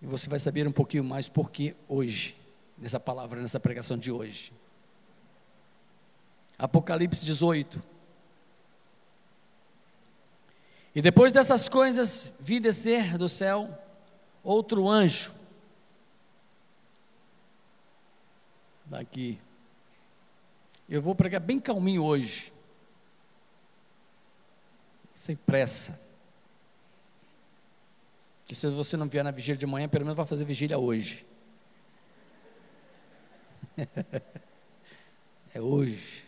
E você vai saber um pouquinho mais por que hoje, nessa palavra, nessa pregação de hoje. Apocalipse 18. E depois dessas coisas, vi descer do céu outro anjo. Daqui. Eu vou pregar bem calminho hoje. Sem pressa. Que se você não vier na vigília de manhã, pelo menos vai fazer vigília hoje. é hoje.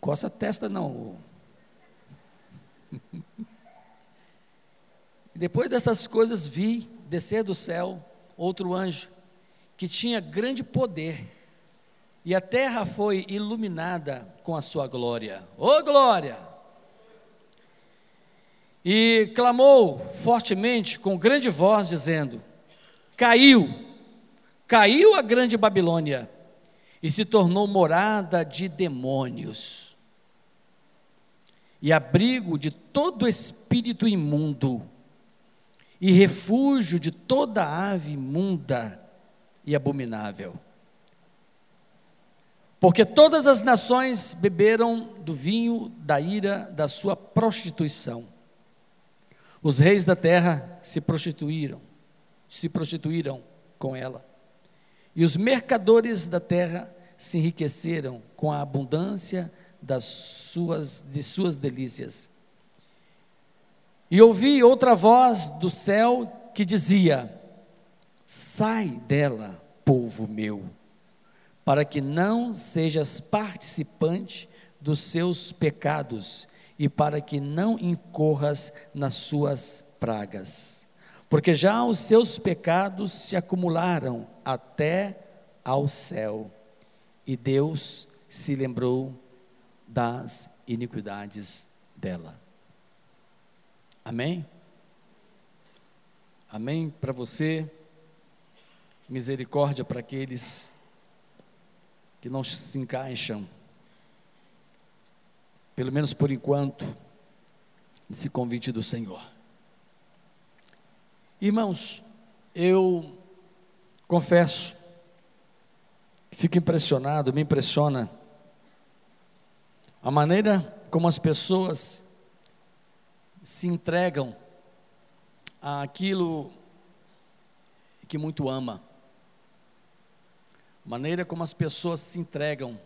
Coça a testa não. Depois dessas coisas vi descer do céu outro anjo que tinha grande poder e a terra foi iluminada com a sua glória. Ô oh, glória! E clamou fortemente com grande voz dizendo: Caiu, caiu a grande Babilônia e se tornou morada de demônios e abrigo de todo espírito imundo, e refúgio de toda ave imunda e abominável. Porque todas as nações beberam do vinho da ira da sua prostituição. Os reis da terra se prostituíram, se prostituíram com ela. E os mercadores da terra se enriqueceram com a abundância das suas, de suas delícias. E ouvi outra voz do céu que dizia: Sai dela, povo meu, para que não sejas participante dos seus pecados e para que não incorras nas suas pragas. Porque já os seus pecados se acumularam até ao céu, e Deus se lembrou das iniquidades dela. Amém? Amém para você. Misericórdia para aqueles que não se encaixam, pelo menos por enquanto, nesse convite do Senhor. Irmãos, eu confesso, fico impressionado, me impressiona a maneira como as pessoas se entregam àquilo que muito ama. A maneira como as pessoas se entregam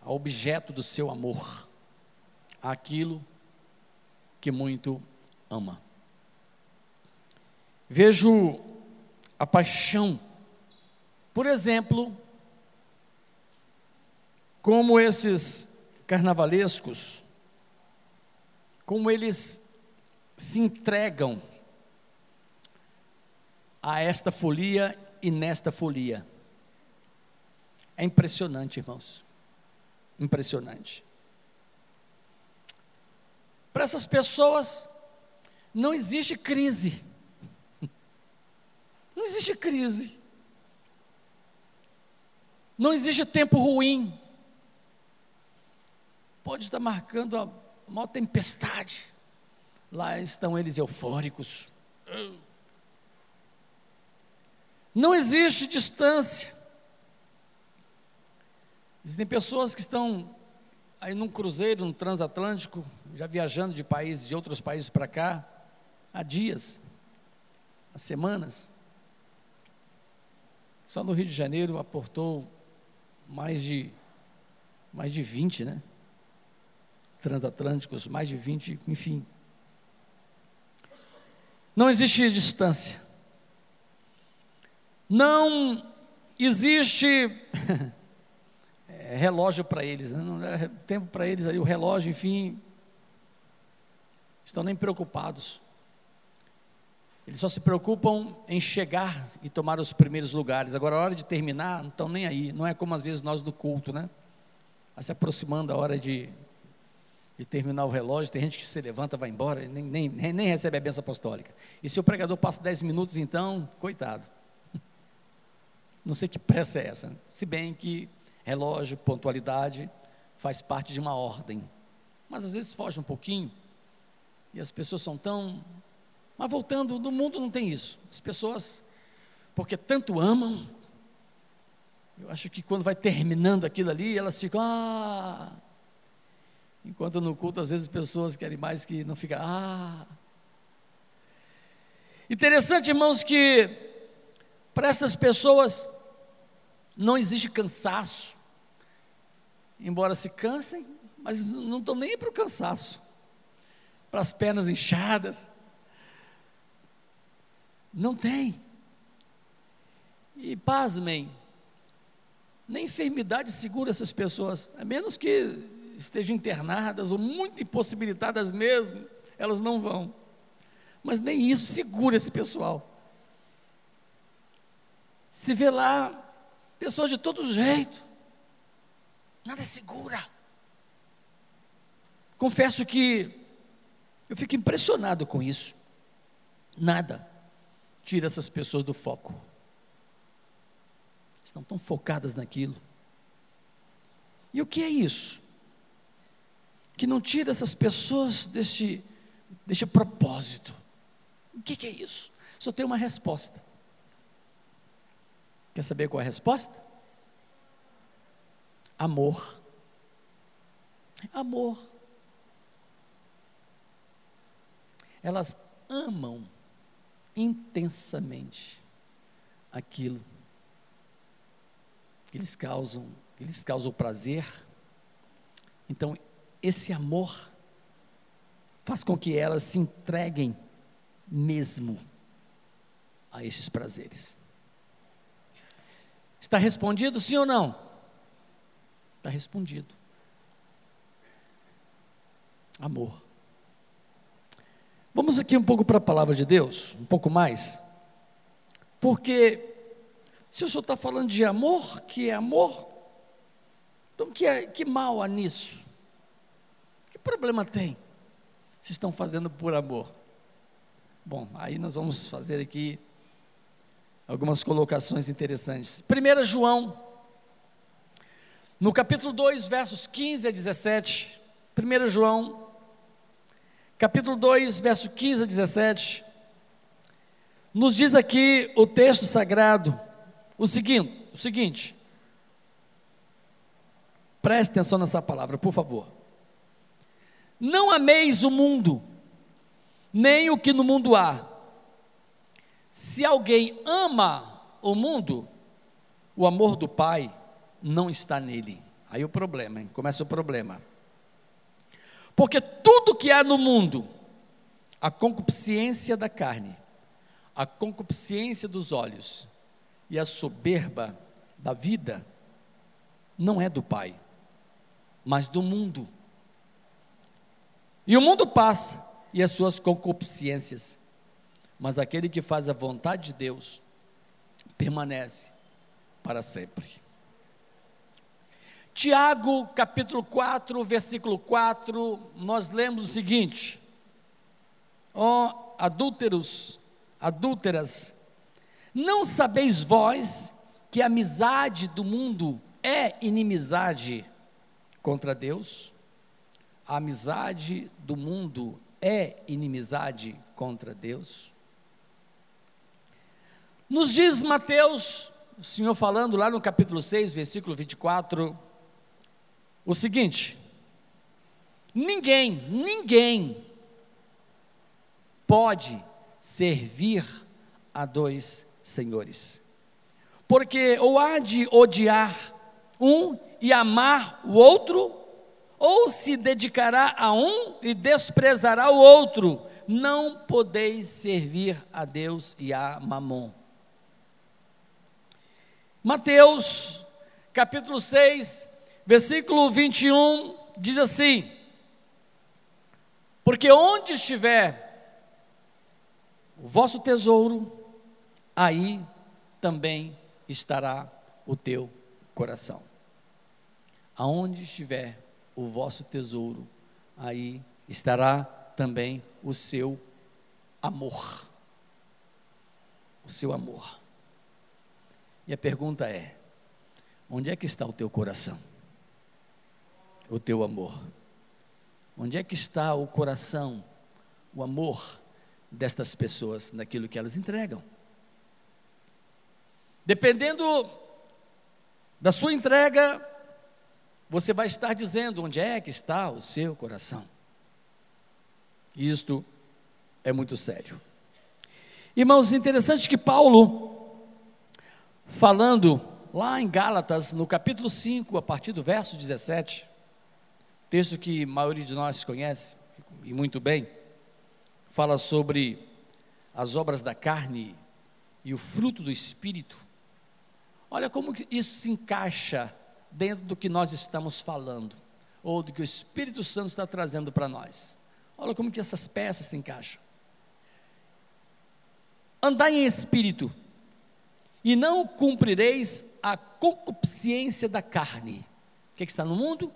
ao objeto do seu amor, àquilo que muito ama. Vejo a paixão, por exemplo, como esses carnavalescos, como eles se entregam a esta folia e nesta folia. É impressionante, irmãos. Impressionante. Para essas pessoas, não existe crise. Não existe crise. Não existe tempo ruim pode estar marcando a maior tempestade. Lá estão eles eufóricos. Não existe distância. Existem pessoas que estão aí num cruzeiro, num transatlântico, já viajando de países, de outros países para cá, há dias, há semanas. Só no Rio de Janeiro aportou mais de mais de 20, né? transatlânticos, mais de 20, enfim. Não existe distância. Não existe relógio para eles, né? não é tempo para eles aí, o relógio, enfim. Estão nem preocupados. Eles só se preocupam em chegar e tomar os primeiros lugares. Agora, a hora de terminar, não estão nem aí. Não é como às vezes nós do culto, né? Vai se aproximando a hora de de terminar o relógio, tem gente que se levanta, vai embora, nem, nem, nem recebe a benção apostólica. E se o pregador passa 10 minutos, então, coitado. Não sei que pressa é essa. Se bem que relógio, pontualidade, faz parte de uma ordem. Mas às vezes foge um pouquinho, e as pessoas são tão Mas voltando, no mundo não tem isso. As pessoas, porque tanto amam, eu acho que quando vai terminando aquilo ali, elas ficam, ah. Enquanto no culto, às vezes, as pessoas querem mais que não fica, ah. Interessante, irmãos, que para essas pessoas não existe cansaço. Embora se cansem, mas não estão nem para o cansaço, para as pernas inchadas. Não tem. E pasmem, nem enfermidade segura essas pessoas, a menos que estejam internadas ou muito impossibilitadas mesmo, elas não vão. Mas nem isso segura esse pessoal. Se vê lá pessoas de todo jeito, nada é segura. Confesso que eu fico impressionado com isso. Nada tira essas pessoas do foco. Estão tão focadas naquilo. E o que é isso? Que não tira essas pessoas deste, deste propósito. O que, que é isso? Só tem uma resposta. Quer saber qual é a resposta? Amor. Amor. Elas amam intensamente aquilo que lhes causam, que lhes causam prazer. Então, esse amor faz com que elas se entreguem mesmo a estes prazeres. Está respondido sim ou não? Está respondido. Amor. Vamos aqui um pouco para a palavra de Deus, um pouco mais. Porque se o senhor está falando de amor, que é amor, então que, é, que mal há nisso? Que problema tem? Se estão fazendo por amor. Bom, aí nós vamos fazer aqui algumas colocações interessantes. 1 João, no capítulo 2, versos 15 a 17. 1 João capítulo 2, verso 15 a 17, nos diz aqui o texto sagrado o seguinte, o seguinte. Preste atenção nessa palavra, por favor. Não ameis o mundo, nem o que no mundo há. Se alguém ama o mundo, o amor do Pai não está nele. Aí o problema, hein? começa o problema. Porque tudo que há no mundo, a concupiscência da carne, a concupiscência dos olhos e a soberba da vida, não é do Pai, mas do mundo. E o mundo passa e as suas concupiscências, mas aquele que faz a vontade de Deus permanece para sempre. Tiago, capítulo 4, versículo 4, nós lemos o seguinte: Ó oh, adúlteros, adúlteras, não sabeis vós que a amizade do mundo é inimizade contra Deus? A amizade do mundo é inimizade contra Deus? Nos diz Mateus, o Senhor falando lá no capítulo 6, versículo 24, o seguinte: ninguém, ninguém pode servir a dois senhores, porque ou há de odiar um e amar o outro, ou se dedicará a um e desprezará o outro. Não podeis servir a Deus e a Mamon. Mateus, capítulo 6, versículo 21 diz assim: Porque onde estiver o vosso tesouro, aí também estará o teu coração. Aonde estiver o vosso tesouro, aí estará também o seu amor. O seu amor. A pergunta é: onde é que está o teu coração? o teu amor? Onde é que está o coração, o amor destas pessoas naquilo que elas entregam. Dependendo da sua entrega, você vai estar dizendo onde é que está o seu coração. Isto é muito sério. Irmãos, interessante que Paulo, falando lá em Gálatas, no capítulo 5, a partir do verso 17, texto que a maioria de nós conhece, e muito bem, fala sobre as obras da carne e o fruto do espírito. Olha como isso se encaixa dentro do que nós estamos falando, ou do que o Espírito Santo está trazendo para nós. Olha como que essas peças se encaixam. Andai em espírito, e não cumprireis a concupiscência da carne. O que, é que está no mundo?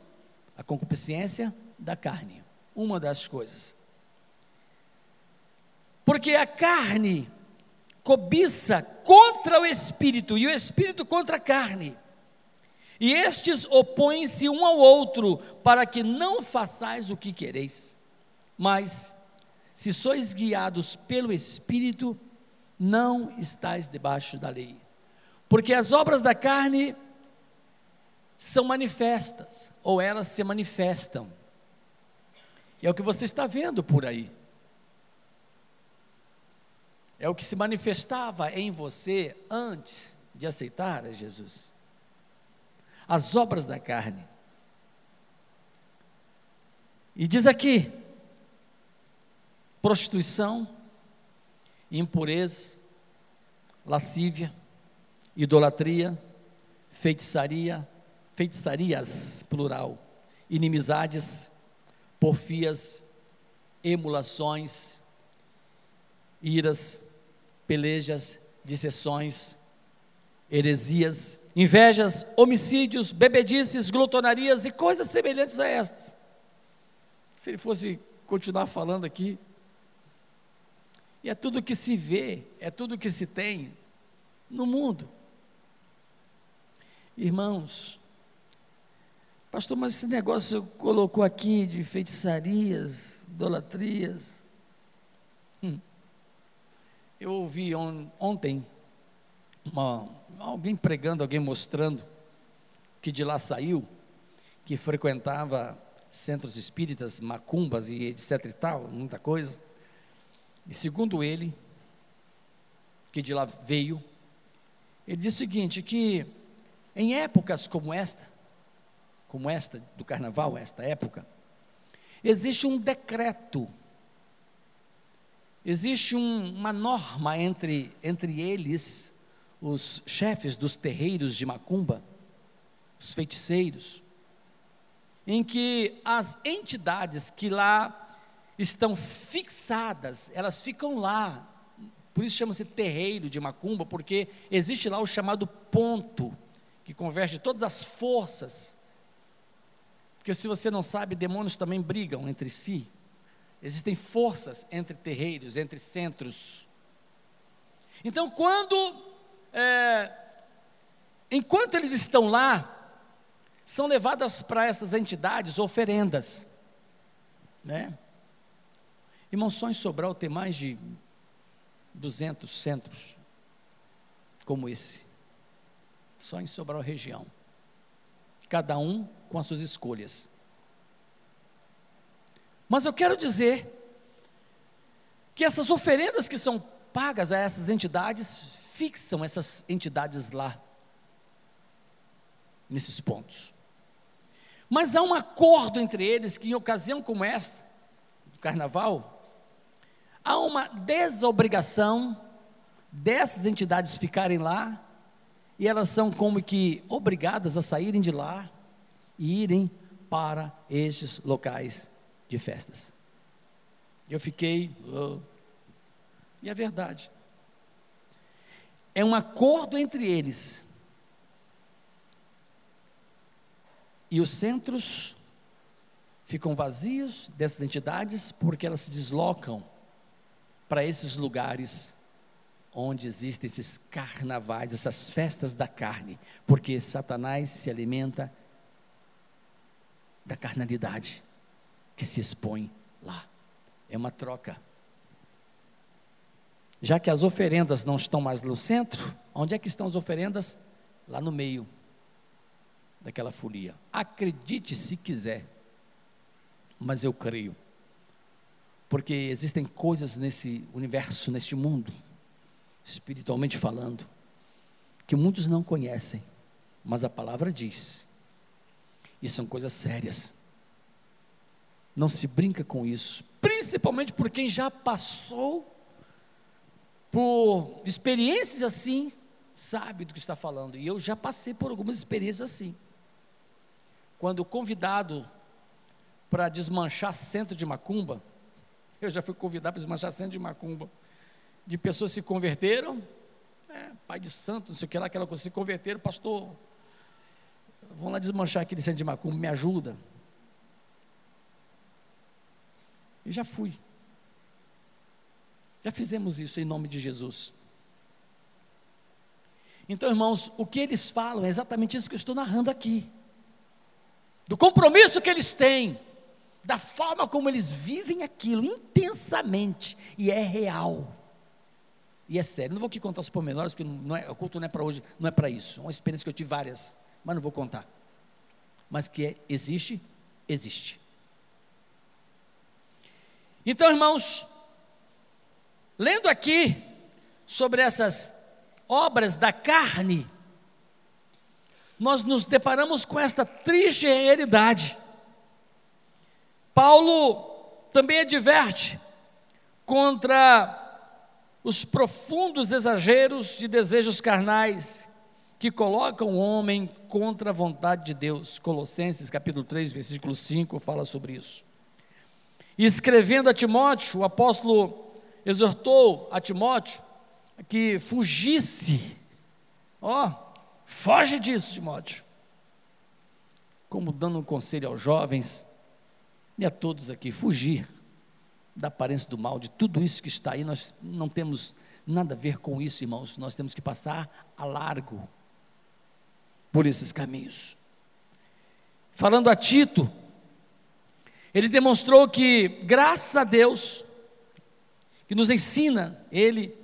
A concupiscência da carne. Uma das coisas. Porque a carne cobiça contra o espírito e o espírito contra a carne. E estes opõem-se um ao outro, para que não façais o que quereis. Mas, se sois guiados pelo Espírito, não estáis debaixo da lei. Porque as obras da carne são manifestas, ou elas se manifestam. É o que você está vendo por aí. É o que se manifestava em você antes de aceitar a Jesus. As obras da carne. E diz aqui: prostituição, impureza, lascívia, idolatria, feitiçaria, feitiçarias, plural, inimizades, porfias, emulações, iras, pelejas, dissessões, heresias, invejas, homicídios, bebedices, glutonarias e coisas semelhantes a estas. Se ele fosse continuar falando aqui, e é tudo que se vê, é tudo que se tem no mundo. Irmãos, pastor, mas esse negócio colocou aqui de feitiçarias, idolatrias. Hum. Eu ouvi on, ontem uma, alguém pregando, alguém mostrando que de lá saiu, que frequentava centros espíritas, macumbas e etc e tal, muita coisa. E segundo ele, que de lá veio, ele diz o seguinte: que em épocas como esta, como esta do carnaval, esta época, existe um decreto, existe um, uma norma entre, entre eles, os chefes dos terreiros de macumba, os feiticeiros, em que as entidades que lá estão fixadas, elas ficam lá. Por isso chama-se terreiro de macumba, porque existe lá o chamado ponto, que converge todas as forças. Porque se você não sabe, demônios também brigam entre si. Existem forças entre terreiros, entre centros. Então, quando, é, enquanto eles estão lá, são levadas para essas entidades oferendas, né? Irmão, só em Sobral tem mais de 200 centros como esse. Só em Sobral região. Cada um com as suas escolhas. Mas eu quero dizer que essas oferendas que são pagas a essas entidades fixam essas entidades lá, nesses pontos. Mas há um acordo entre eles que, em ocasião como essa, do carnaval, há uma desobrigação dessas entidades ficarem lá, e elas são como que obrigadas a saírem de lá e irem para estes locais de festas. Eu fiquei, oh. e é verdade. É um acordo entre eles. E os centros ficam vazios dessas entidades porque elas se deslocam para esses lugares onde existem esses carnavais, essas festas da carne, porque Satanás se alimenta da carnalidade que se expõe lá. É uma troca. já que as oferendas não estão mais no centro, onde é que estão as oferendas? Lá no meio daquela folia. Acredite se quiser, mas eu creio. Porque existem coisas nesse universo, neste mundo, espiritualmente falando, que muitos não conhecem, mas a palavra diz, e são coisas sérias. Não se brinca com isso, principalmente por quem já passou por experiências assim, sabe do que está falando. E eu já passei por algumas experiências assim. Quando convidado para desmanchar centro de macumba, eu já fui convidado para desmanchar centro de macumba, de pessoas se converteram, é, pai de santo, não sei o que lá, aquela coisa, se converteram, pastor, vamos lá desmanchar aquele centro de macumba, me ajuda. E já fui. Já fizemos isso em nome de Jesus. Então, irmãos, o que eles falam é exatamente isso que eu estou narrando aqui. Do compromisso que eles têm, da forma como eles vivem aquilo intensamente, e é real. E é sério, não vou aqui contar os pormenores, porque não é, o culto não é para hoje, não é para isso. É uma experiência que eu tive várias, mas não vou contar. Mas que é, existe, existe. Então, irmãos, lendo aqui sobre essas obras da carne, nós nos deparamos com esta triste realidade. Paulo também adverte contra os profundos exageros de desejos carnais que colocam o homem contra a vontade de Deus. Colossenses capítulo 3, versículo 5 fala sobre isso. E escrevendo a Timóteo, o apóstolo exortou a Timóteo que fugisse. Ó, oh, foge disso, Timóteo. Como dando um conselho aos jovens e a todos aqui, fugir da aparência do mal, de tudo isso que está aí, nós não temos nada a ver com isso, irmãos. Nós temos que passar a largo por esses caminhos. Falando a Tito, ele demonstrou que, graças a Deus, que nos ensina ele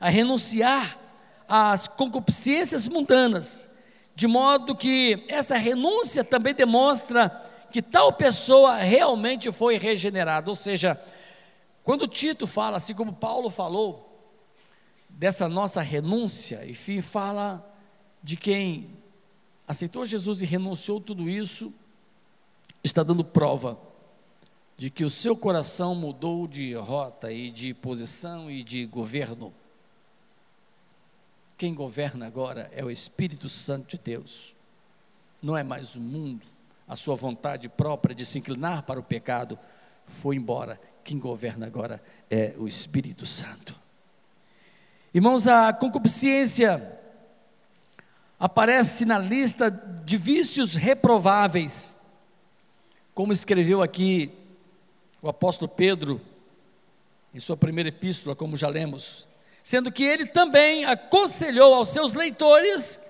a renunciar às concupiscências mundanas, de modo que essa renúncia também demonstra que tal pessoa realmente foi regenerada. Ou seja, quando Tito fala, assim como Paulo falou, dessa nossa renúncia, enfim, fala de quem aceitou Jesus e renunciou tudo isso, está dando prova de que o seu coração mudou de rota e de posição e de governo. Quem governa agora é o Espírito Santo de Deus, não é mais o mundo, a sua vontade própria de se inclinar para o pecado foi embora. Quem governa agora é o Espírito Santo. Irmãos, a concupiscência aparece na lista de vícios reprováveis, como escreveu aqui o apóstolo Pedro, em sua primeira epístola, como já lemos, sendo que ele também aconselhou aos seus leitores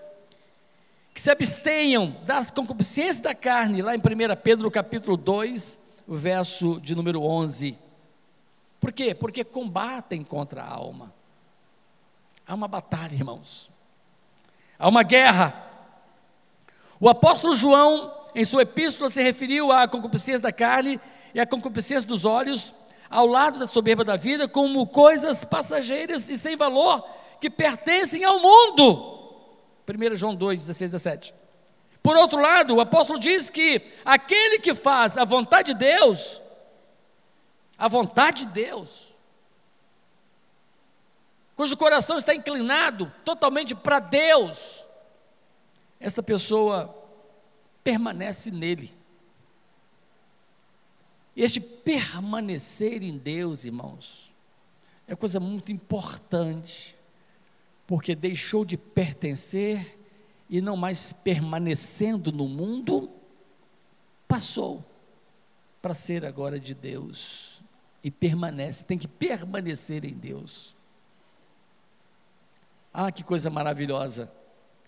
que se abstenham das concupiscências da carne, lá em 1 Pedro capítulo 2, o verso de número 11. Por quê? Porque combatem contra a alma. Há uma batalha, irmãos. Há uma guerra. O apóstolo João, em sua epístola, se referiu à concupiscência da carne e a concupiscência dos olhos, ao lado da soberba da vida, como coisas passageiras e sem valor, que pertencem ao mundo. 1 João 2, 16, 17. Por outro lado, o apóstolo diz que aquele que faz a vontade de Deus, a vontade de Deus, cujo coração está inclinado totalmente para Deus, esta pessoa permanece nele. E este permanecer em Deus, irmãos, é coisa muito importante, porque deixou de pertencer e não mais permanecendo no mundo, passou para ser agora de Deus e permanece, tem que permanecer em Deus. Ah, que coisa maravilhosa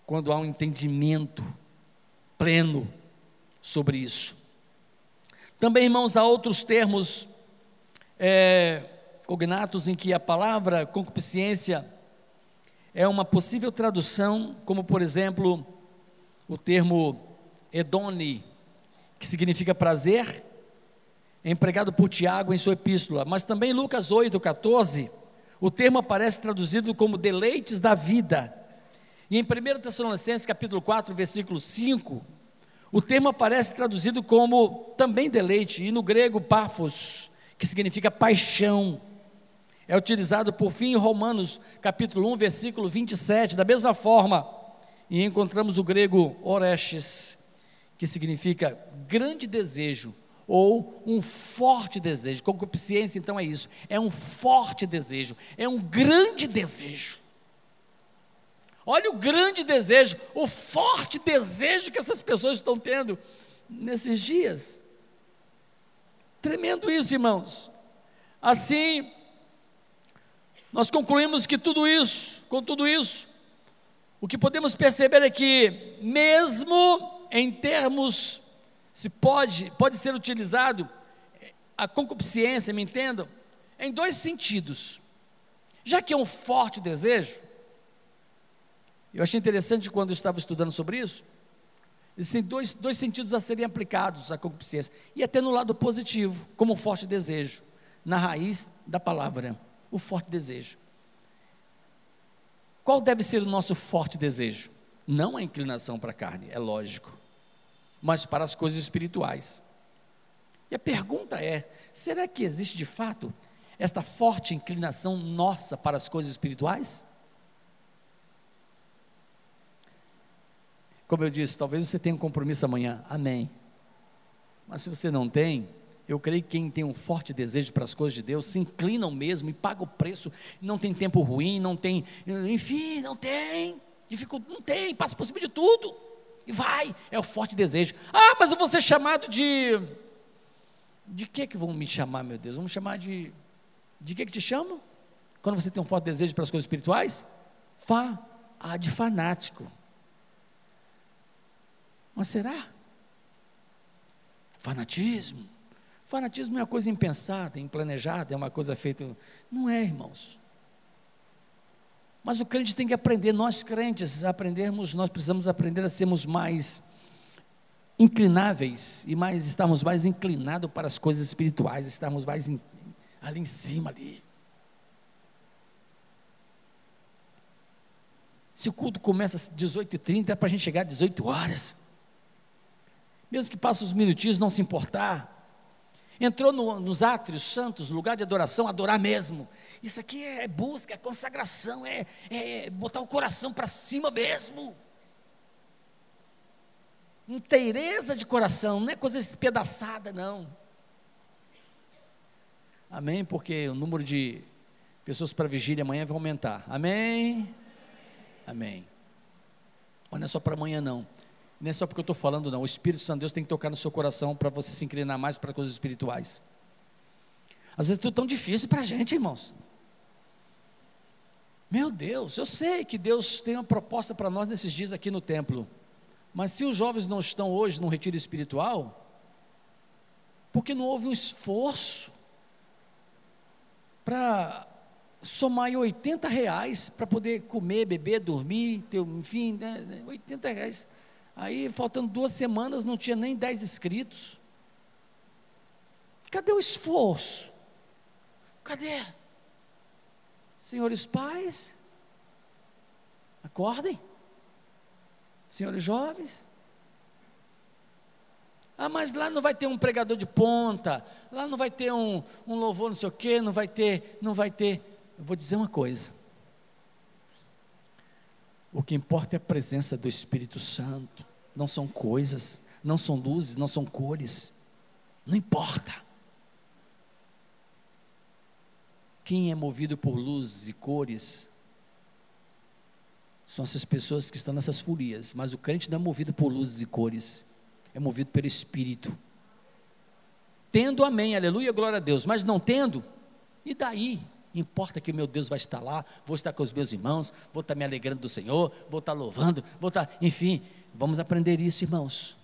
quando há um entendimento pleno sobre isso. Também, irmãos, há outros termos é, cognatos em que a palavra concupiscência é uma possível tradução, como por exemplo, o termo hedone, que significa prazer, empregado por Tiago em sua epístola, mas também Lucas 8, 14, o termo aparece traduzido como deleites da vida. E em 1 Tessalonicenses capítulo 4, versículo 5, o termo aparece traduzido como também deleite, e no grego paphos, que significa paixão. É utilizado por fim em Romanos, capítulo 1, versículo 27, da mesma forma. E encontramos o grego orestes, que significa grande desejo ou um forte desejo. Concupiscência, então, é isso: é um forte desejo, é um grande desejo. Olha o grande desejo, o forte desejo que essas pessoas estão tendo nesses dias. Tremendo isso, irmãos. Assim, nós concluímos que tudo isso, com tudo isso, o que podemos perceber é que, mesmo em termos, se pode, pode ser utilizado a concupiscência, me entendam, em dois sentidos. Já que é um forte desejo, eu achei interessante quando eu estava estudando sobre isso. Existem dois, dois sentidos a serem aplicados à concupiscência, e até no lado positivo, como um forte desejo, na raiz da palavra, o forte desejo. Qual deve ser o nosso forte desejo? Não a inclinação para a carne, é lógico, mas para as coisas espirituais. E a pergunta é: será que existe de fato esta forte inclinação nossa para as coisas espirituais? Como eu disse, talvez você tenha um compromisso amanhã, amém. Mas se você não tem, eu creio que quem tem um forte desejo para as coisas de Deus se inclinam mesmo e paga o preço. Não tem tempo ruim, não tem, enfim, não tem, não tem, passa por cima de tudo e vai. É o forte desejo. Ah, mas eu vou ser chamado de, de que que vão me chamar, meu Deus? Vamos chamar de, de que que te chamam? Quando você tem um forte desejo para as coisas espirituais, Fá, ah, de fanático. Mas será? Fanatismo. Fanatismo é uma coisa impensada, implanejada, é uma coisa feita. Não é, irmãos. Mas o crente tem que aprender, nós crentes, aprendermos, nós precisamos aprender a sermos mais inclináveis e mais estarmos mais inclinados para as coisas espirituais, estarmos mais in, ali em cima ali. Se o culto começa às 18h30, é para a gente chegar às 18 horas mesmo que passe uns minutinhos, não se importar. Entrou no, nos átrios santos, lugar de adoração, adorar mesmo. Isso aqui é busca, é consagração, é, é botar o coração para cima mesmo. Inteireza de coração, não é coisa espedaçada, não. Amém? Porque o número de pessoas para vigília amanhã vai aumentar. Amém? Amém. Mas não é só para amanhã, não. Nem é só porque eu estou falando, não. O Espírito Santo de Deus tem que tocar no seu coração para você se inclinar mais para coisas espirituais. Às vezes é tudo tão difícil para a gente, irmãos. Meu Deus, eu sei que Deus tem uma proposta para nós nesses dias aqui no templo. Mas se os jovens não estão hoje no retiro espiritual, porque não houve um esforço para somar 80 reais para poder comer, beber, dormir, ter, enfim, né, 80 reais. Aí, faltando duas semanas, não tinha nem dez inscritos. Cadê o esforço? Cadê? Senhores pais, acordem. Senhores jovens. Ah, mas lá não vai ter um pregador de ponta, lá não vai ter um, um louvor, não sei o quê, não vai ter, não vai ter. Eu vou dizer uma coisa. O que importa é a presença do Espírito Santo. Não são coisas, não são luzes, não são cores. Não importa. Quem é movido por luzes e cores são essas pessoas que estão nessas furias. Mas o crente não é movido por luzes e cores, é movido pelo Espírito. Tendo, amém, aleluia, glória a Deus. Mas não tendo, e daí? Importa que meu Deus vai estar lá, vou estar com os meus irmãos, vou estar me alegrando do Senhor, vou estar louvando, vou estar, enfim, vamos aprender isso, irmãos.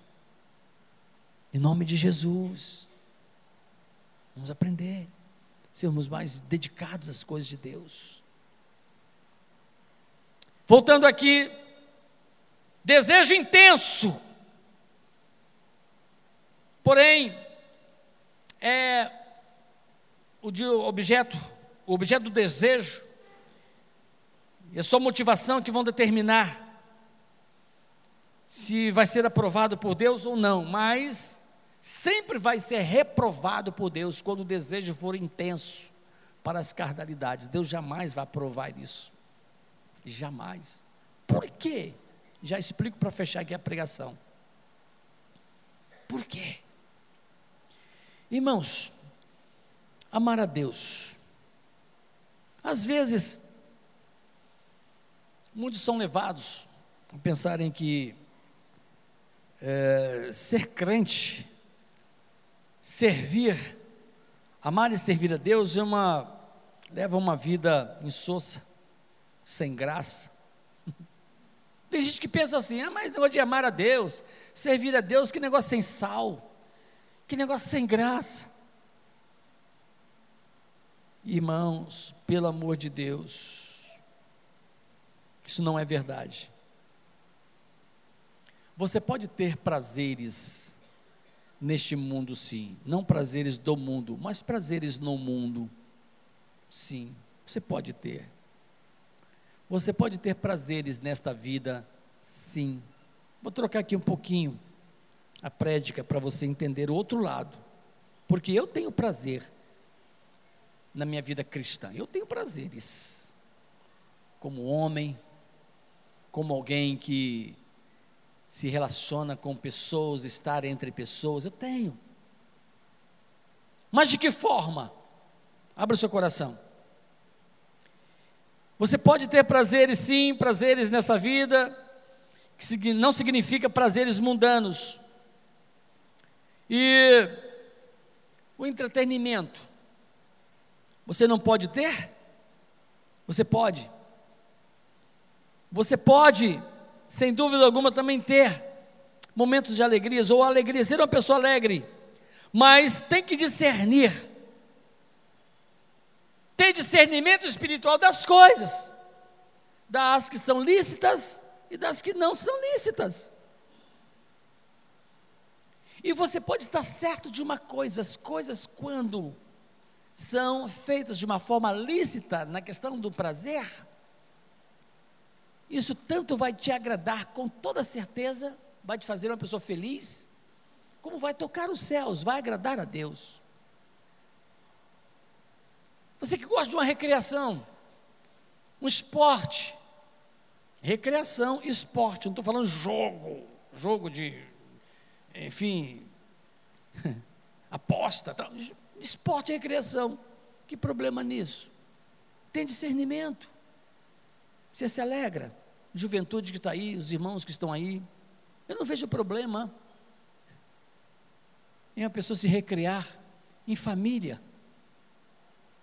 Em nome de Jesus. Vamos aprender. sermos mais dedicados às coisas de Deus. Voltando aqui, desejo intenso, porém, é o de objeto, o objeto do desejo e a sua motivação que vão determinar se vai ser aprovado por Deus ou não, mas sempre vai ser reprovado por Deus quando o desejo for intenso para as carnalidades. Deus jamais vai aprovar isso. Jamais. Por quê? Já explico para fechar aqui a pregação. Por quê? Irmãos, amar a Deus. Às vezes, muitos são levados a pensarem que é, ser crente, servir, amar e servir a Deus é uma, leva uma vida insossa, sem graça. Tem gente que pensa assim, ah, mas negócio de amar a Deus, servir a Deus, que negócio sem sal, que negócio sem graça. Irmãos, pelo amor de Deus, isso não é verdade. Você pode ter prazeres neste mundo, sim. Não prazeres do mundo, mas prazeres no mundo. Sim, você pode ter. Você pode ter prazeres nesta vida, sim. Vou trocar aqui um pouquinho a prédica para você entender o outro lado. Porque eu tenho prazer na minha vida cristã. Eu tenho prazeres. Como homem, como alguém que se relaciona com pessoas, estar entre pessoas. Eu tenho. Mas de que forma? Abra o seu coração. Você pode ter prazeres, sim, prazeres nessa vida, que não significa prazeres mundanos. E o entretenimento, você não pode ter? Você pode. Você pode, sem dúvida alguma, também ter momentos de alegrias ou alegria, ser uma pessoa alegre, mas tem que discernir, ter discernimento espiritual das coisas, das que são lícitas e das que não são lícitas. E você pode estar certo de uma coisa: as coisas, quando são feitas de uma forma lícita na questão do prazer, isso tanto vai te agradar com toda certeza, vai te fazer uma pessoa feliz, como vai tocar os céus, vai agradar a Deus. Você que gosta de uma recreação, um esporte, recreação, esporte, não estou falando jogo, jogo de, enfim, aposta, tal. Esporte e recreação. Que problema nisso? Tem discernimento. Você se alegra. Juventude que está aí, os irmãos que estão aí. Eu não vejo problema em uma pessoa se recrear em família.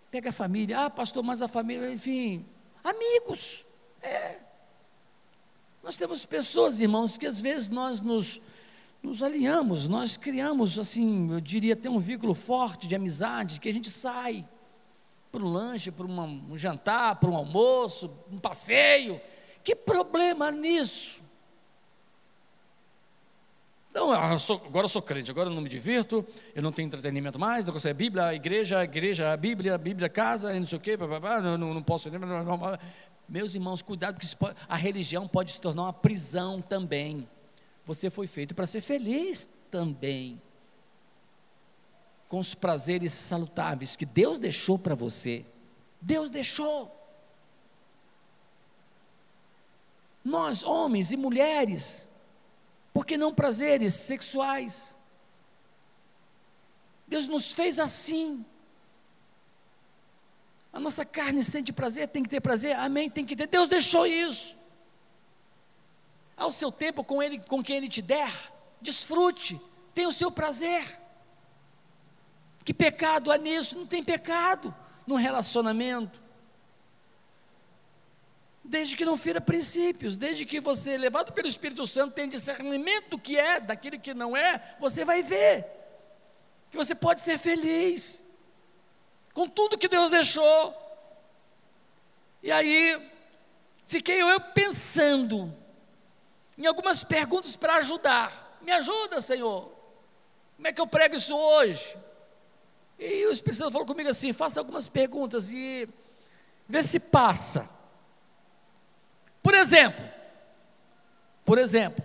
Pega a família, ah, pastor, mas a família, enfim, amigos. É. Nós temos pessoas, irmãos, que às vezes nós nos nos alinhamos, nós criamos, assim, eu diria, até um vínculo forte de amizade, que a gente sai para um lanche, para um jantar, para um almoço, um passeio. Que problema nisso? Não, eu sou, agora eu sou crente, agora eu não me divirto, eu não tenho entretenimento mais, não consigo a Bíblia, a igreja, a igreja, a Bíblia, a Bíblia, casa, não sei o quê, não, não, não posso. Meus irmãos, cuidado, porque a religião pode se tornar uma prisão também. Você foi feito para ser feliz também. Com os prazeres salutáveis que Deus deixou para você. Deus deixou. Nós, homens e mulheres, por que não prazeres sexuais? Deus nos fez assim. A nossa carne sente prazer, tem que ter prazer, amém, tem que ter. Deus deixou isso ao seu tempo com ele, com quem ele te der, desfrute, tenha o seu prazer. Que pecado há nisso? Não tem pecado num relacionamento. Desde que não fira princípios, desde que você, levado pelo Espírito Santo, tem discernimento do que é, daquilo que não é, você vai ver que você pode ser feliz com tudo que Deus deixou. E aí, fiquei eu pensando em algumas perguntas para ajudar. Me ajuda, Senhor. Como é que eu prego isso hoje? E o Espírito Santo falou comigo assim: faça algumas perguntas e vê se passa. Por exemplo, por exemplo,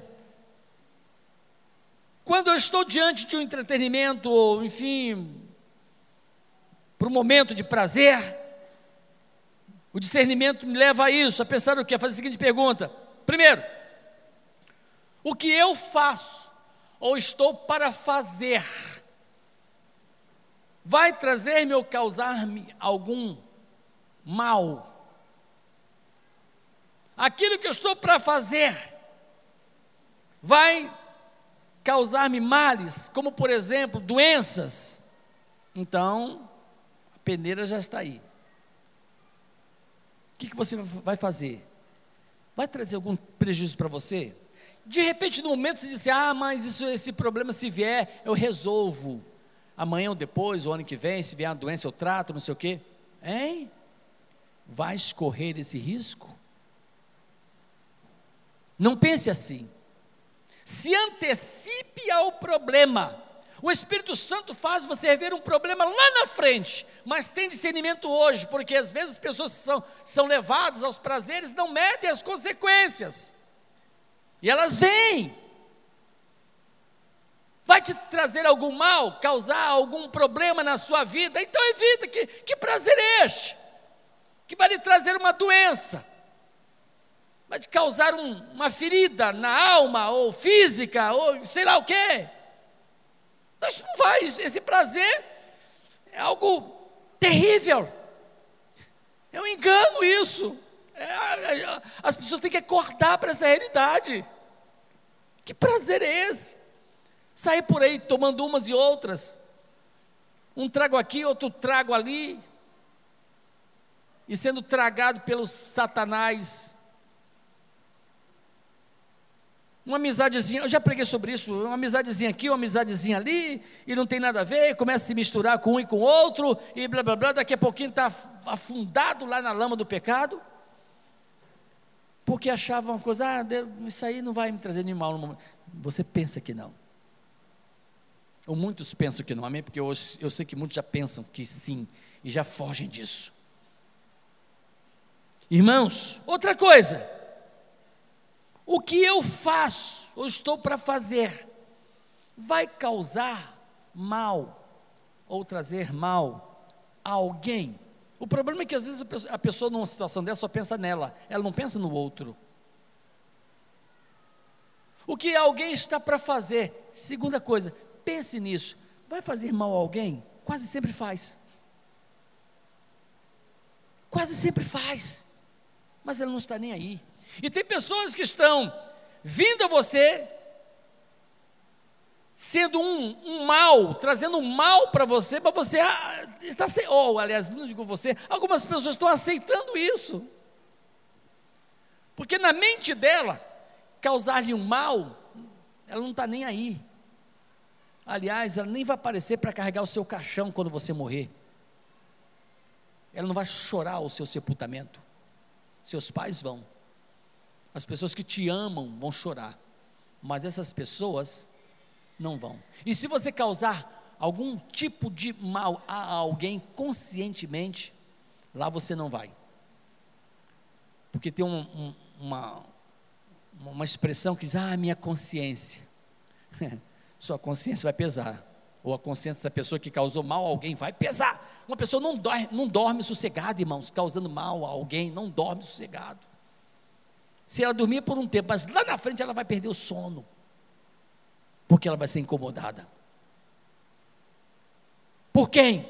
quando eu estou diante de um entretenimento, ou enfim, para um momento de prazer, o discernimento me leva a isso, a pensar o quê? A fazer a seguinte pergunta: primeiro, o que eu faço ou estou para fazer vai trazer-me ou causar-me algum mal? Aquilo que eu estou para fazer vai causar-me males, como por exemplo, doenças. Então, a peneira já está aí. O que, que você vai fazer? Vai trazer algum prejuízo para você? De repente, no momento, você diz assim, ah, mas isso, esse problema, se vier, eu resolvo. Amanhã ou depois, o ano que vem, se vier uma doença, eu trato, não sei o quê. Hein? Vai escorrer esse risco? Não pense assim. Se antecipe ao problema. O Espírito Santo faz você ver um problema lá na frente, mas tem discernimento hoje, porque às vezes as pessoas são, são levadas aos prazeres não medem as consequências. E elas vêm. Vai te trazer algum mal, causar algum problema na sua vida, então evita. Que, que prazer é este? Que vai lhe trazer uma doença vai te causar um, uma ferida na alma, ou física, ou sei lá o quê. Mas não vai, esse prazer é algo terrível. É um engano isso. É, é, as pessoas têm que acordar para essa realidade. Que prazer é esse? Sair por aí tomando umas e outras. Um trago aqui, outro trago ali. E sendo tragado pelos satanás Uma amizadezinha, eu já preguei sobre isso, uma amizadezinha aqui, uma amizadezinha ali, e não tem nada a ver, começa a se misturar com um e com outro, e blá blá blá, daqui a pouquinho está afundado lá na lama do pecado, porque achava uma coisa, ah, isso aí não vai me trazer nenhum mal no momento. Você pensa que não. Ou muitos pensam que não, amém? Porque eu, eu sei que muitos já pensam que sim, e já fogem disso. Irmãos, outra coisa, o que eu faço ou estou para fazer vai causar mal ou trazer mal a alguém. O problema é que às vezes a pessoa numa situação dessa só pensa nela, ela não pensa no outro. O que alguém está para fazer, segunda coisa, pense nisso, vai fazer mal a alguém? Quase sempre faz. Quase sempre faz, mas ela não está nem aí. E tem pessoas que estão vindo a você, sendo um, um mal, trazendo um mal para você, para você ah, está ou aliás, não digo você, algumas pessoas estão aceitando isso. Porque na mente dela, causar-lhe um mal, ela não está nem aí. Aliás, ela nem vai aparecer para carregar o seu caixão quando você morrer. Ela não vai chorar o seu sepultamento. Seus pais vão. As pessoas que te amam vão chorar, mas essas pessoas não vão. E se você causar algum tipo de mal a alguém conscientemente, lá você não vai. Porque tem um, um, uma, uma expressão que diz: Ah, minha consciência. Sua consciência vai pesar. Ou a consciência dessa pessoa que causou mal a alguém vai pesar. Uma pessoa não dorme, não dorme sossegado, irmãos, causando mal a alguém, não dorme sossegado. Se ela dormir por um tempo, mas lá na frente ela vai perder o sono, porque ela vai ser incomodada. Por quem?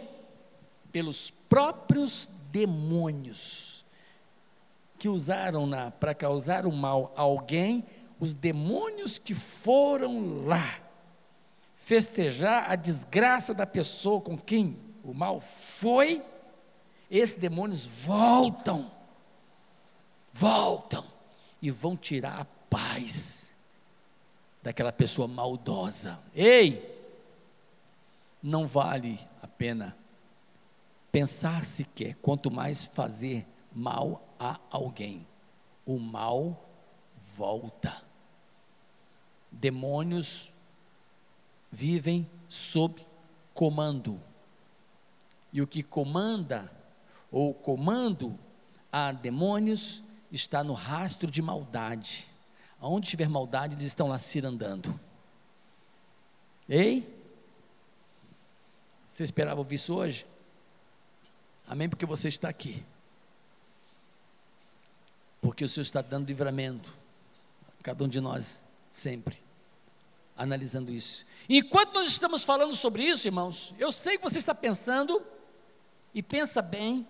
Pelos próprios demônios que usaram para causar o mal a alguém, os demônios que foram lá festejar a desgraça da pessoa com quem o mal foi, esses demônios voltam, voltam e vão tirar a paz daquela pessoa maldosa. Ei, não vale a pena pensar sequer, quanto mais fazer mal a alguém. O mal volta. Demônios vivem sob comando. E o que comanda, ou comando a demônios, está no rastro de maldade. Aonde tiver maldade, eles estão lá cirandando. Ei? Você esperava ouvir isso hoje? Amém? Porque você está aqui. Porque o Senhor está dando livramento a cada um de nós, sempre, analisando isso. Enquanto nós estamos falando sobre isso, irmãos, eu sei que você está pensando, e pensa bem,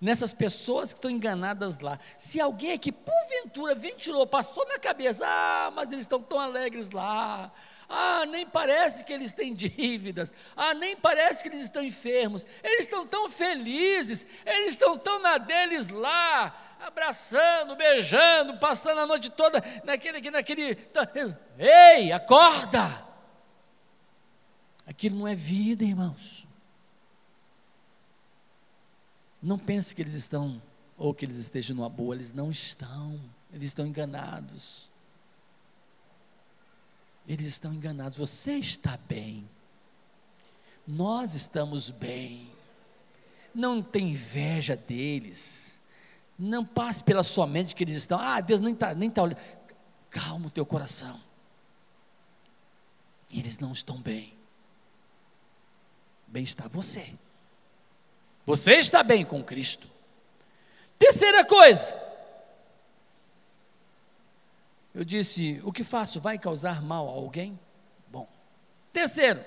nessas pessoas que estão enganadas lá. Se alguém aqui, porventura, ventilou, passou na cabeça, ah, mas eles estão tão alegres lá. Ah, nem parece que eles têm dívidas. Ah, nem parece que eles estão enfermos. Eles estão tão felizes. Eles estão tão na deles lá, abraçando, beijando, passando a noite toda naquele, naquele. Ei, acorda! Aquilo não é vida, irmãos. Não pense que eles estão, ou que eles estejam numa boa, eles não estão, eles estão enganados. Eles estão enganados, você está bem, nós estamos bem, não tem inveja deles, não passe pela sua mente que eles estão, ah, Deus nem está nem tá olhando, calma o teu coração, eles não estão bem, bem está você. Você está bem com Cristo. Terceira coisa. Eu disse: o que faço vai causar mal a alguém? Bom. Terceiro,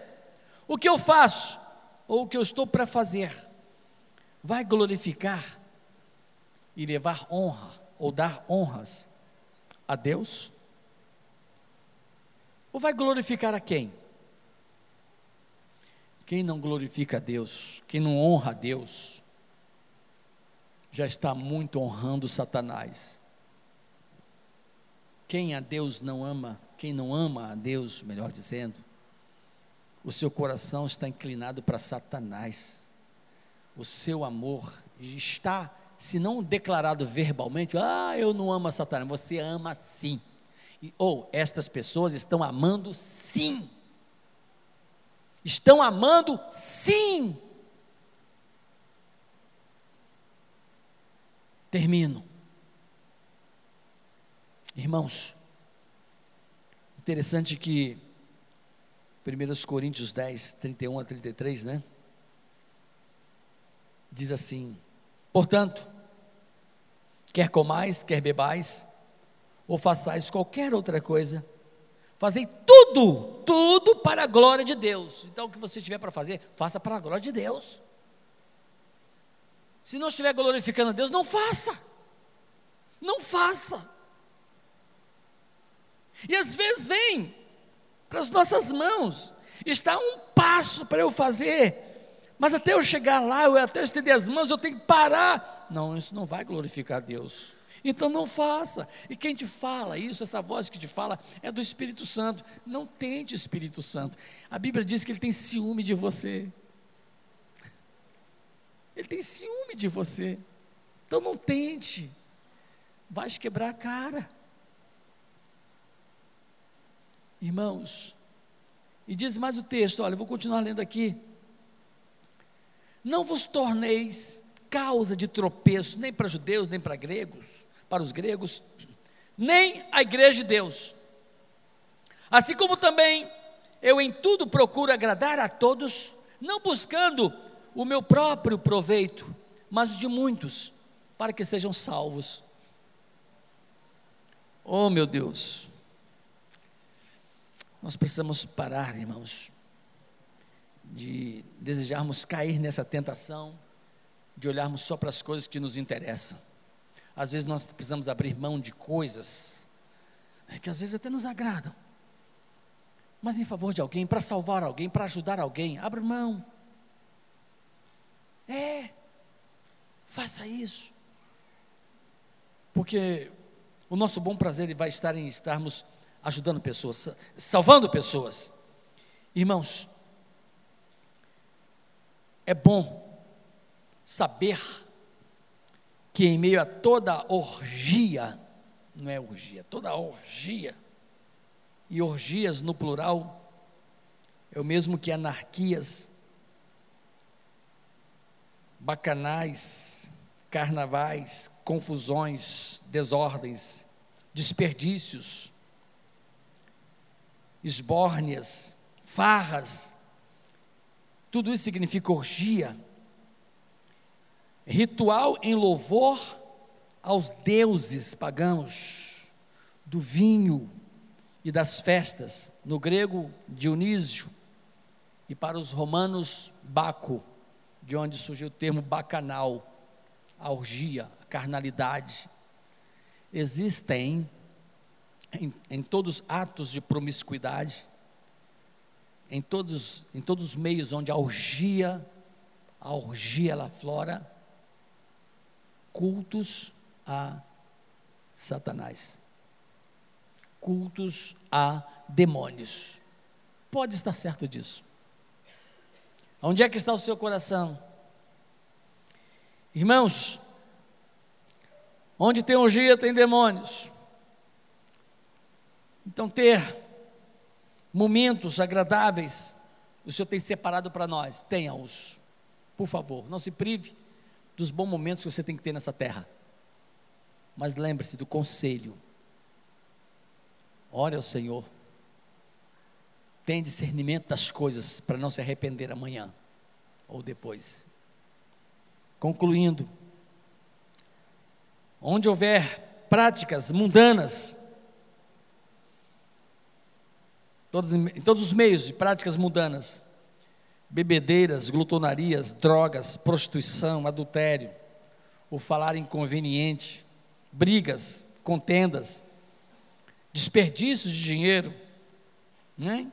o que eu faço, ou o que eu estou para fazer, vai glorificar e levar honra, ou dar honras a Deus? Ou vai glorificar a quem? Quem não glorifica a Deus, quem não honra a Deus, já está muito honrando Satanás. Quem a Deus não ama, quem não ama a Deus, melhor dizendo, o seu coração está inclinado para Satanás. O seu amor está, se não declarado verbalmente, ah, eu não amo a Satanás, você ama sim. ou estas pessoas estão amando sim Estão amando? Sim. Termino. Irmãos, interessante que 1 Coríntios 10, 31 a 33, né? Diz assim: Portanto, quer comais, quer bebais, ou façais qualquer outra coisa, Fazei tudo, tudo para a glória de Deus. Então, o que você tiver para fazer, faça para a glória de Deus. Se não estiver glorificando a Deus, não faça. Não faça. E às vezes vem para as nossas mãos, está um passo para eu fazer, mas até eu chegar lá, eu até estender as mãos, eu tenho que parar. Não, isso não vai glorificar a Deus. Então não faça. E quem te fala isso, essa voz que te fala, é do Espírito Santo. Não tente Espírito Santo. A Bíblia diz que ele tem ciúme de você. Ele tem ciúme de você. Então não tente. Vai quebrar a cara. Irmãos, e diz mais o texto, olha, eu vou continuar lendo aqui. Não vos torneis causa de tropeço, nem para judeus, nem para gregos, para os gregos, nem a igreja de Deus. Assim como também eu em tudo procuro agradar a todos, não buscando o meu próprio proveito, mas o de muitos, para que sejam salvos. Oh meu Deus, nós precisamos parar, irmãos, de desejarmos cair nessa tentação, de olharmos só para as coisas que nos interessam. Às vezes nós precisamos abrir mão de coisas né, que às vezes até nos agradam, mas em favor de alguém, para salvar alguém, para ajudar alguém, abra mão. É, faça isso, porque o nosso bom prazer vai estar em estarmos ajudando pessoas, salvando pessoas. Irmãos, é bom saber que em meio a toda orgia, não é orgia, toda orgia, e orgias no plural, é o mesmo que anarquias, bacanais, carnavais, confusões, desordens, desperdícios, esbórnias, farras, tudo isso significa orgia, ritual em louvor aos deuses pagãos, do vinho e das festas, no grego Dionísio, e para os romanos Baco, de onde surgiu o termo bacanal, a orgia, a carnalidade. Existem em, em todos os atos de promiscuidade, em todos, em todos os meios onde a orgia, a orgia ela flora, cultos a Satanás, cultos a demônios. Pode estar certo disso. Onde é que está o seu coração? Irmãos, onde tem orgia tem demônios. Então, ter momentos agradáveis, o Senhor tem separado para nós, tenha-os, por favor, não se prive dos bons momentos que você tem que ter nessa terra. Mas lembre-se do conselho. Ore ao Senhor. Tenha discernimento das coisas para não se arrepender amanhã ou depois. Concluindo, onde houver práticas mundanas, todos, em todos os meios de práticas mundanas, bebedeiras, glutonarias, drogas, prostituição, adultério, o falar inconveniente, brigas, contendas, desperdícios de dinheiro, né?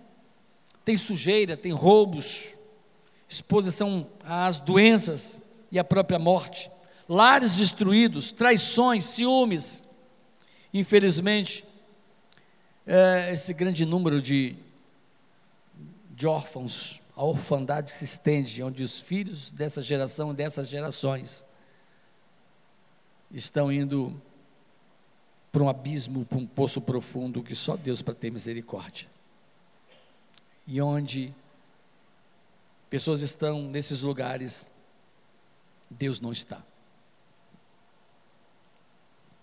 tem sujeira, tem roubos, exposição às doenças e à própria morte, lares destruídos, traições, ciúmes. Infelizmente, é, esse grande número de, de órfãos, a orfandade que se estende, onde os filhos dessa geração e dessas gerações estão indo para um abismo, para um poço profundo que só Deus para ter misericórdia. E onde pessoas estão nesses lugares, Deus não está.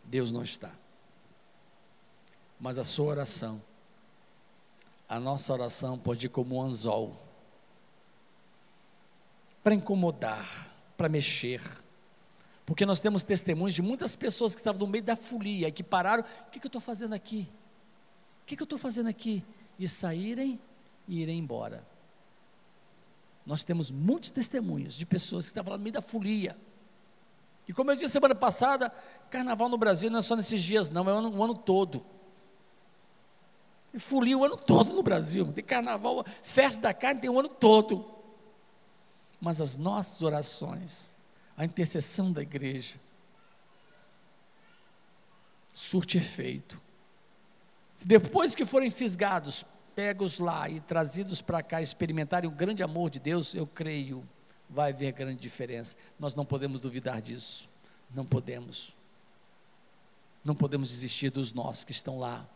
Deus não está. Mas a sua oração, a nossa oração pode ir como um anzol para incomodar, para mexer. Porque nós temos testemunhos de muitas pessoas que estavam no meio da folia e que pararam: o que, que eu estou fazendo aqui? O que, que eu estou fazendo aqui? E saírem e irem embora. Nós temos muitos testemunhos de pessoas que estavam no meio da folia. E como eu disse semana passada, carnaval no Brasil não é só nesses dias, não, é o ano, o ano todo. E folia o ano todo no Brasil. Tem carnaval, festa da carne tem o ano todo. Mas as nossas orações, a intercessão da igreja, surte efeito. Depois que forem fisgados pegos lá e trazidos para cá experimentarem o grande amor de Deus, eu creio, vai haver grande diferença. Nós não podemos duvidar disso. Não podemos. Não podemos desistir dos nossos que estão lá,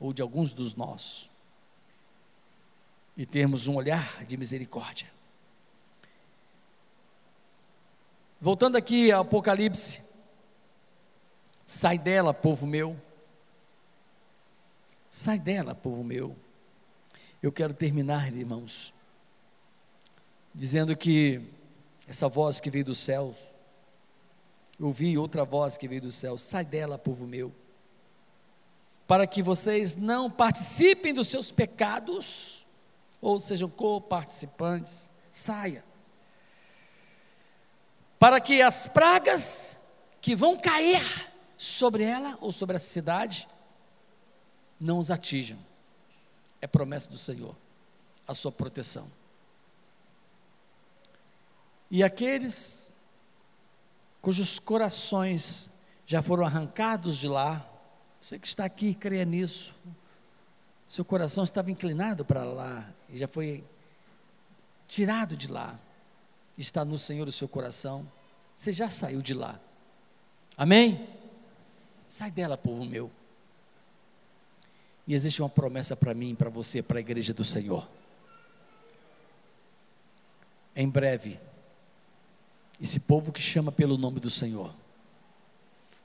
ou de alguns dos nossos. E termos um olhar de misericórdia. Voltando aqui ao Apocalipse, sai dela, povo meu. Sai dela, povo meu. Eu quero terminar, irmãos, dizendo que essa voz que veio do céu, eu ouvi outra voz que veio do céu: sai dela, povo meu, para que vocês não participem dos seus pecados, ou sejam co-participantes, saia, para que as pragas que vão cair sobre ela ou sobre a cidade não os atinjam é promessa do Senhor, a sua proteção. E aqueles cujos corações já foram arrancados de lá, você que está aqui creia nisso, seu coração estava inclinado para lá e já foi tirado de lá, está no Senhor o seu coração. Você já saiu de lá. Amém? Sai dela, povo meu. E existe uma promessa para mim, para você, para a igreja do Senhor. Em breve, esse povo que chama pelo nome do Senhor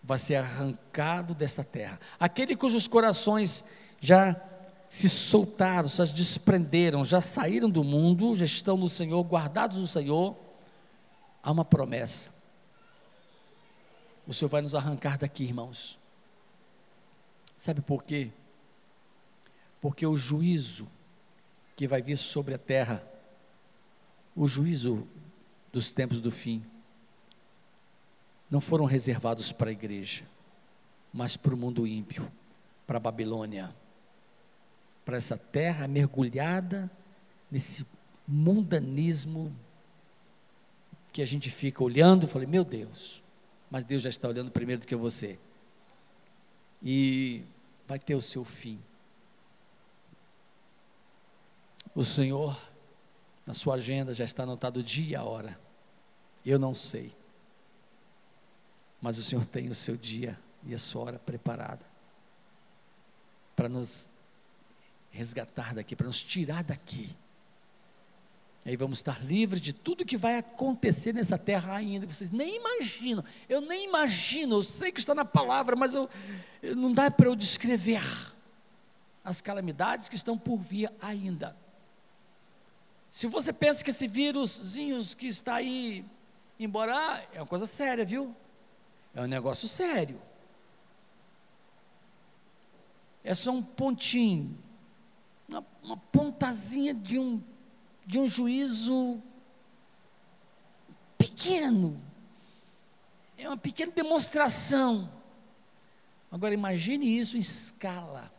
vai ser arrancado dessa terra. Aquele cujos corações já se soltaram, já desprenderam, já saíram do mundo, já estão no Senhor, guardados no Senhor, há uma promessa. O Senhor vai nos arrancar daqui, irmãos. Sabe por quê? Porque o juízo que vai vir sobre a terra, o juízo dos tempos do fim, não foram reservados para a igreja, mas para o mundo ímpio, para a Babilônia, para essa terra mergulhada nesse mundanismo que a gente fica olhando, falei, meu Deus, mas Deus já está olhando primeiro do que você. E vai ter o seu fim. O Senhor, na sua agenda, já está anotado o dia e a hora. Eu não sei. Mas o Senhor tem o seu dia e a sua hora preparada para nos resgatar daqui, para nos tirar daqui. Aí vamos estar livres de tudo que vai acontecer nessa terra ainda. Vocês nem imaginam, eu nem imagino, eu sei que está na palavra, mas eu, não dá para eu descrever as calamidades que estão por vir ainda. Se você pensa que esse víruszinho que está aí, embora é uma coisa séria, viu? É um negócio sério. É só um pontinho, uma, uma pontazinha de um, de um juízo pequeno. É uma pequena demonstração. Agora imagine isso em escala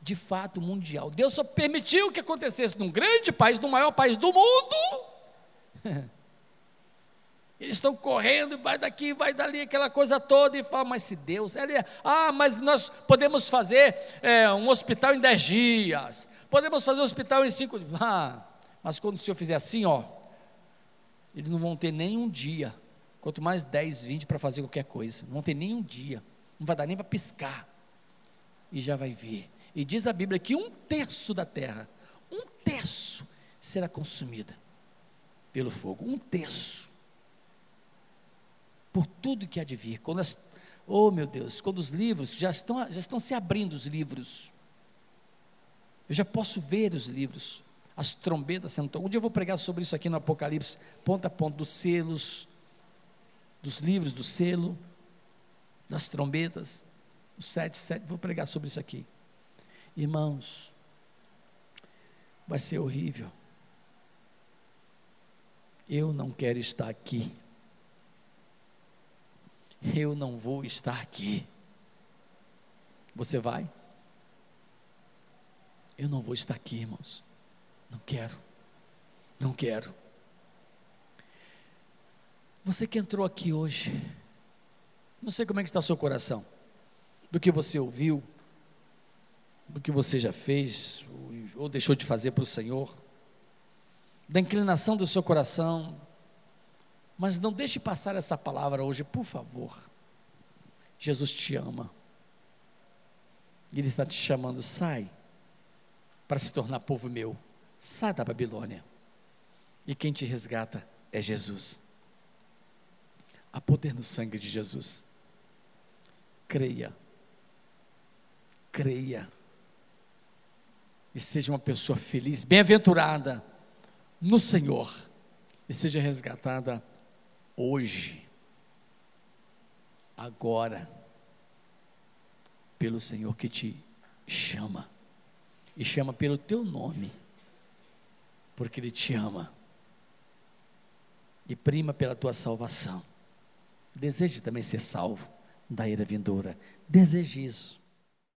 de fato mundial. Deus só permitiu que acontecesse num grande país, no maior país do mundo. Eles estão correndo, vai daqui, vai dali, aquela coisa toda, e fala, mas se Deus, ele, ah, mas nós podemos fazer é, um hospital em dez dias, podemos fazer um hospital em cinco dias, ah, mas quando o Senhor fizer assim, ó, eles não vão ter nem um dia, quanto mais dez, vinte para fazer qualquer coisa, não vão ter nem um dia, não vai dar nem para piscar, e já vai ver, e diz a Bíblia que um terço da terra, um terço será consumida pelo fogo. Um terço. Por tudo que há de vir. Quando as, oh meu Deus, quando os livros já estão, já estão se abrindo os livros. Eu já posso ver os livros, as trombetas sendo. Um dia eu vou pregar sobre isso aqui no Apocalipse, ponto a ponto, dos selos, dos livros, do selo, das trombetas, os sete, sete, vou pregar sobre isso aqui. Irmãos, vai ser horrível. Eu não quero estar aqui. Eu não vou estar aqui. Você vai? Eu não vou estar aqui, irmãos. Não quero. Não quero. Você que entrou aqui hoje, não sei como é que está seu coração, do que você ouviu, do que você já fez ou deixou de fazer para o Senhor, da inclinação do seu coração, mas não deixe passar essa palavra hoje, por favor. Jesus te ama. Ele está te chamando, sai, para se tornar povo meu. Sai da Babilônia. E quem te resgata é Jesus. Há poder no sangue de Jesus. Creia. Creia e seja uma pessoa feliz, bem-aventurada no Senhor e seja resgatada hoje, agora, pelo Senhor que te chama e chama pelo teu nome, porque Ele te ama e prima pela tua salvação. Deseje também ser salvo da ira vindoura. Deseje isso.